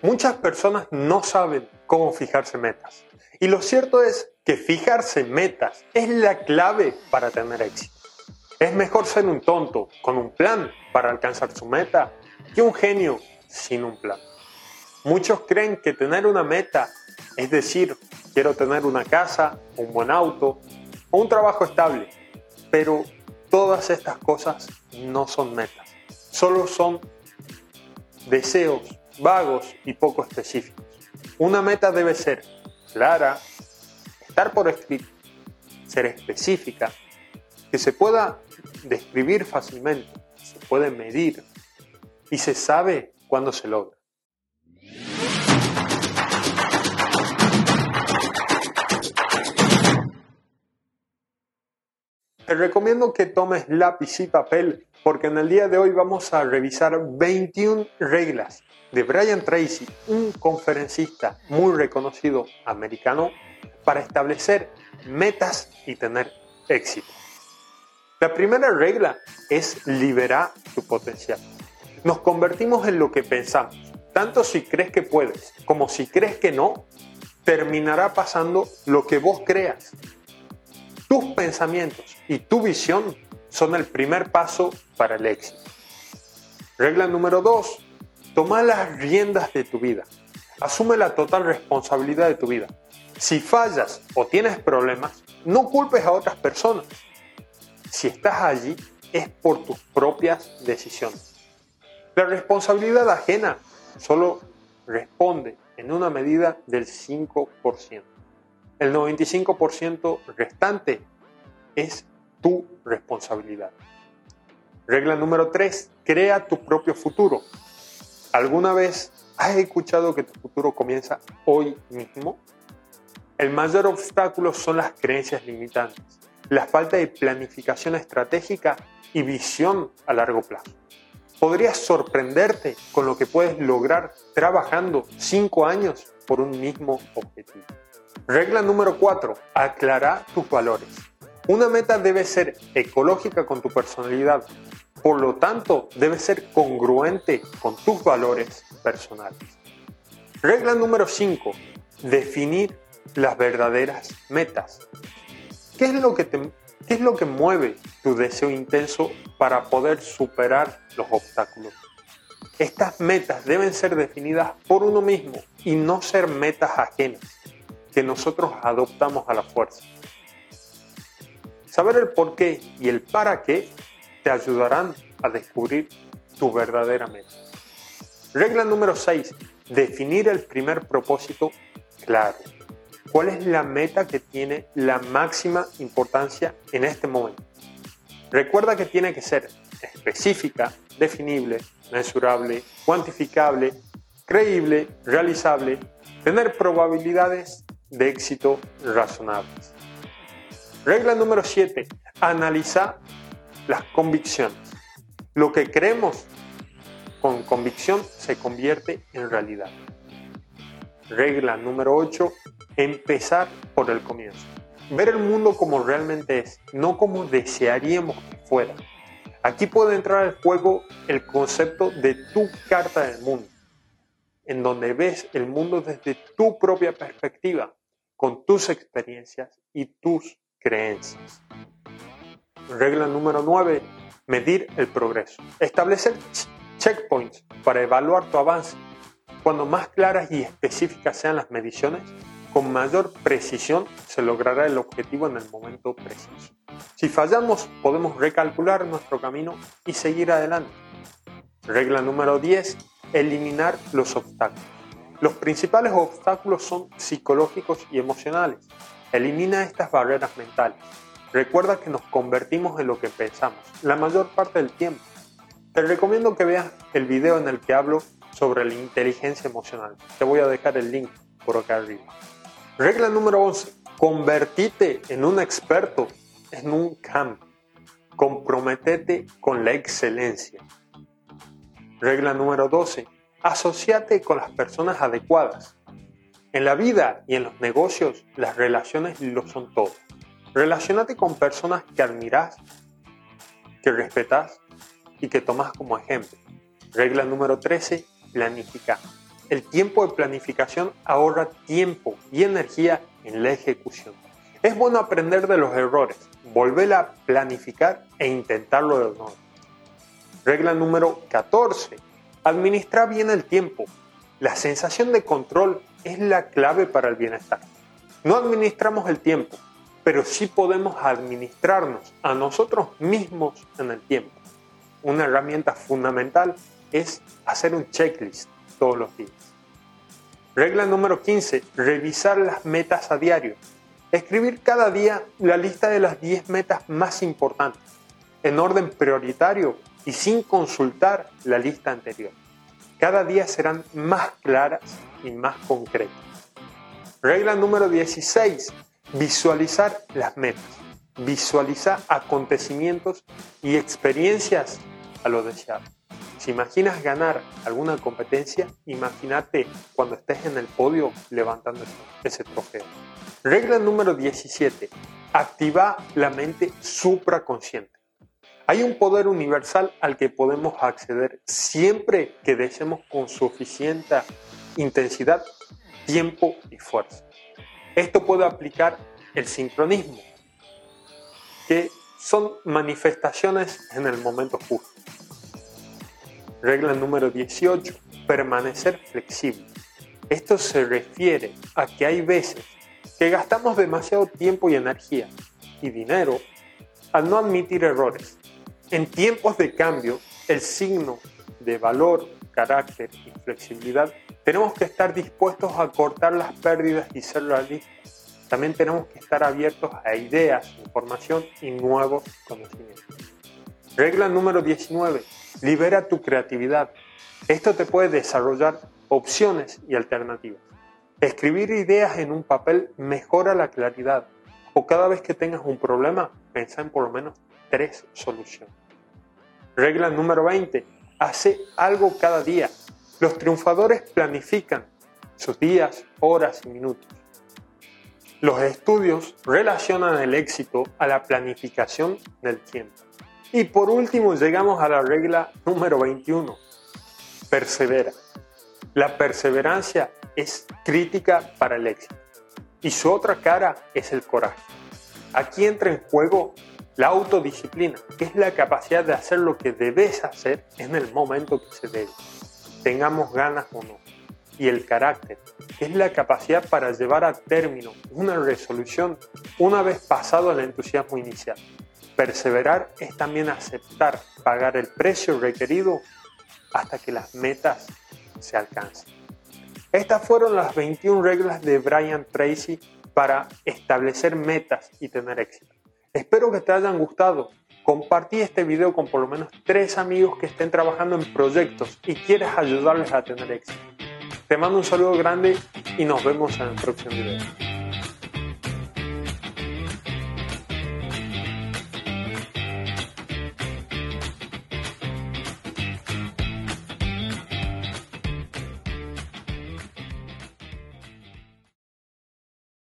Muchas personas no saben cómo fijarse metas. Y lo cierto es que fijarse metas es la clave para tener éxito. Es mejor ser un tonto con un plan para alcanzar su meta que un genio sin un plan. Muchos creen que tener una meta, es decir, quiero tener una casa, un buen auto o un trabajo estable, pero todas estas cosas no son metas, solo son deseos vagos y poco específicos. Una meta debe ser clara, estar por escrito, ser específica, que se pueda describir fácilmente, se puede medir y se sabe cuándo se logra. Te recomiendo que tomes lápiz y papel porque en el día de hoy vamos a revisar 21 reglas de Brian Tracy, un conferencista muy reconocido americano, para establecer metas y tener éxito. La primera regla es liberar tu potencial. Nos convertimos en lo que pensamos. Tanto si crees que puedes como si crees que no, terminará pasando lo que vos creas. Tus pensamientos y tu visión son el primer paso para el éxito. Regla número 2. Toma las riendas de tu vida. Asume la total responsabilidad de tu vida. Si fallas o tienes problemas, no culpes a otras personas. Si estás allí es por tus propias decisiones. La responsabilidad ajena solo responde en una medida del 5%. El 95% restante es tu responsabilidad. Regla número 3. Crea tu propio futuro. ¿Alguna vez has escuchado que tu futuro comienza hoy mismo? El mayor obstáculo son las creencias limitantes, la falta de planificación estratégica y visión a largo plazo. Podrías sorprenderte con lo que puedes lograr trabajando 5 años por un mismo objetivo. Regla número 4. Aclara tus valores. Una meta debe ser ecológica con tu personalidad, por lo tanto, debe ser congruente con tus valores personales. Regla número 5. Definir las verdaderas metas. ¿Qué es, lo que ¿Qué es lo que mueve tu deseo intenso para poder superar los obstáculos? Estas metas deben ser definidas por uno mismo y no ser metas ajenas que nosotros adoptamos a la fuerza. Saber el por qué y el para qué te ayudarán a descubrir tu verdadera meta. Regla número 6. Definir el primer propósito claro. ¿Cuál es la meta que tiene la máxima importancia en este momento? Recuerda que tiene que ser específica, definible, mensurable, cuantificable, creíble, realizable, tener probabilidades de éxito razonables. Regla número 7. Analiza las convicciones. Lo que creemos con convicción se convierte en realidad. Regla número 8. Empezar por el comienzo. Ver el mundo como realmente es, no como desearíamos que fuera. Aquí puede entrar al juego el concepto de tu carta del mundo, en donde ves el mundo desde tu propia perspectiva, con tus experiencias y tus creencias. Regla número 9. Medir el progreso. Establecer checkpoints para evaluar tu avance. Cuando más claras y específicas sean las mediciones, con mayor precisión se logrará el objetivo en el momento preciso. Si fallamos, podemos recalcular nuestro camino y seguir adelante. Regla número 10. Eliminar los obstáculos. Los principales obstáculos son psicológicos y emocionales. Elimina estas barreras mentales. Recuerda que nos convertimos en lo que pensamos la mayor parte del tiempo. Te recomiendo que veas el video en el que hablo sobre la inteligencia emocional. Te voy a dejar el link por acá arriba. Regla número 11. Convertite en un experto en un campo. Comprometete con la excelencia. Regla número 12. Asociate con las personas adecuadas. En la vida y en los negocios, las relaciones lo son todo. Relacionate con personas que admiras, que respetas y que tomas como ejemplo. Regla número 13. Planifica. el tiempo de planificación ahorra tiempo y energía en la ejecución. Es bueno aprender de los errores, volver a planificar e intentarlo de nuevo. Regla número 14. Administra bien el tiempo. La sensación de control es la clave para el bienestar. No administramos el tiempo, pero sí podemos administrarnos a nosotros mismos en el tiempo. Una herramienta fundamental es hacer un checklist todos los días. Regla número 15. Revisar las metas a diario. Escribir cada día la lista de las 10 metas más importantes, en orden prioritario y sin consultar la lista anterior. Cada día serán más claras y más concretas. Regla número 16. Visualizar las metas. Visualiza acontecimientos y experiencias a lo deseado. Si imaginas ganar alguna competencia, imagínate cuando estés en el podio levantando ese trofeo. Regla número 17. Activa la mente supraconsciente. Hay un poder universal al que podemos acceder siempre que deseemos con suficiente intensidad, tiempo y fuerza. Esto puede aplicar el sincronismo, que son manifestaciones en el momento justo. Regla número 18. Permanecer flexible. Esto se refiere a que hay veces que gastamos demasiado tiempo y energía y dinero al no admitir errores. En tiempos de cambio, el signo de valor, carácter y flexibilidad, tenemos que estar dispuestos a cortar las pérdidas y ser realistas. También tenemos que estar abiertos a ideas, información y nuevos conocimientos. Regla número 19 Libera tu creatividad. Esto te puede desarrollar opciones y alternativas. Escribir ideas en un papel mejora la claridad. O cada vez que tengas un problema, piensa en por lo menos tres soluciones. Regla número 20. Hace algo cada día. Los triunfadores planifican sus días, horas y minutos. Los estudios relacionan el éxito a la planificación del tiempo. Y por último llegamos a la regla número 21. Persevera. La perseverancia es crítica para el éxito y su otra cara es el coraje. Aquí entra en juego la autodisciplina, que es la capacidad de hacer lo que debes hacer en el momento que se debe, tengamos ganas o no. Y el carácter, es la capacidad para llevar a término una resolución una vez pasado el entusiasmo inicial. Perseverar es también aceptar pagar el precio requerido hasta que las metas se alcancen. Estas fueron las 21 reglas de Brian Tracy para establecer metas y tener éxito. Espero que te hayan gustado. Compartí este video con por lo menos tres amigos que estén trabajando en proyectos y quieres ayudarles a tener éxito. Te mando un saludo grande y nos vemos en el próximo video.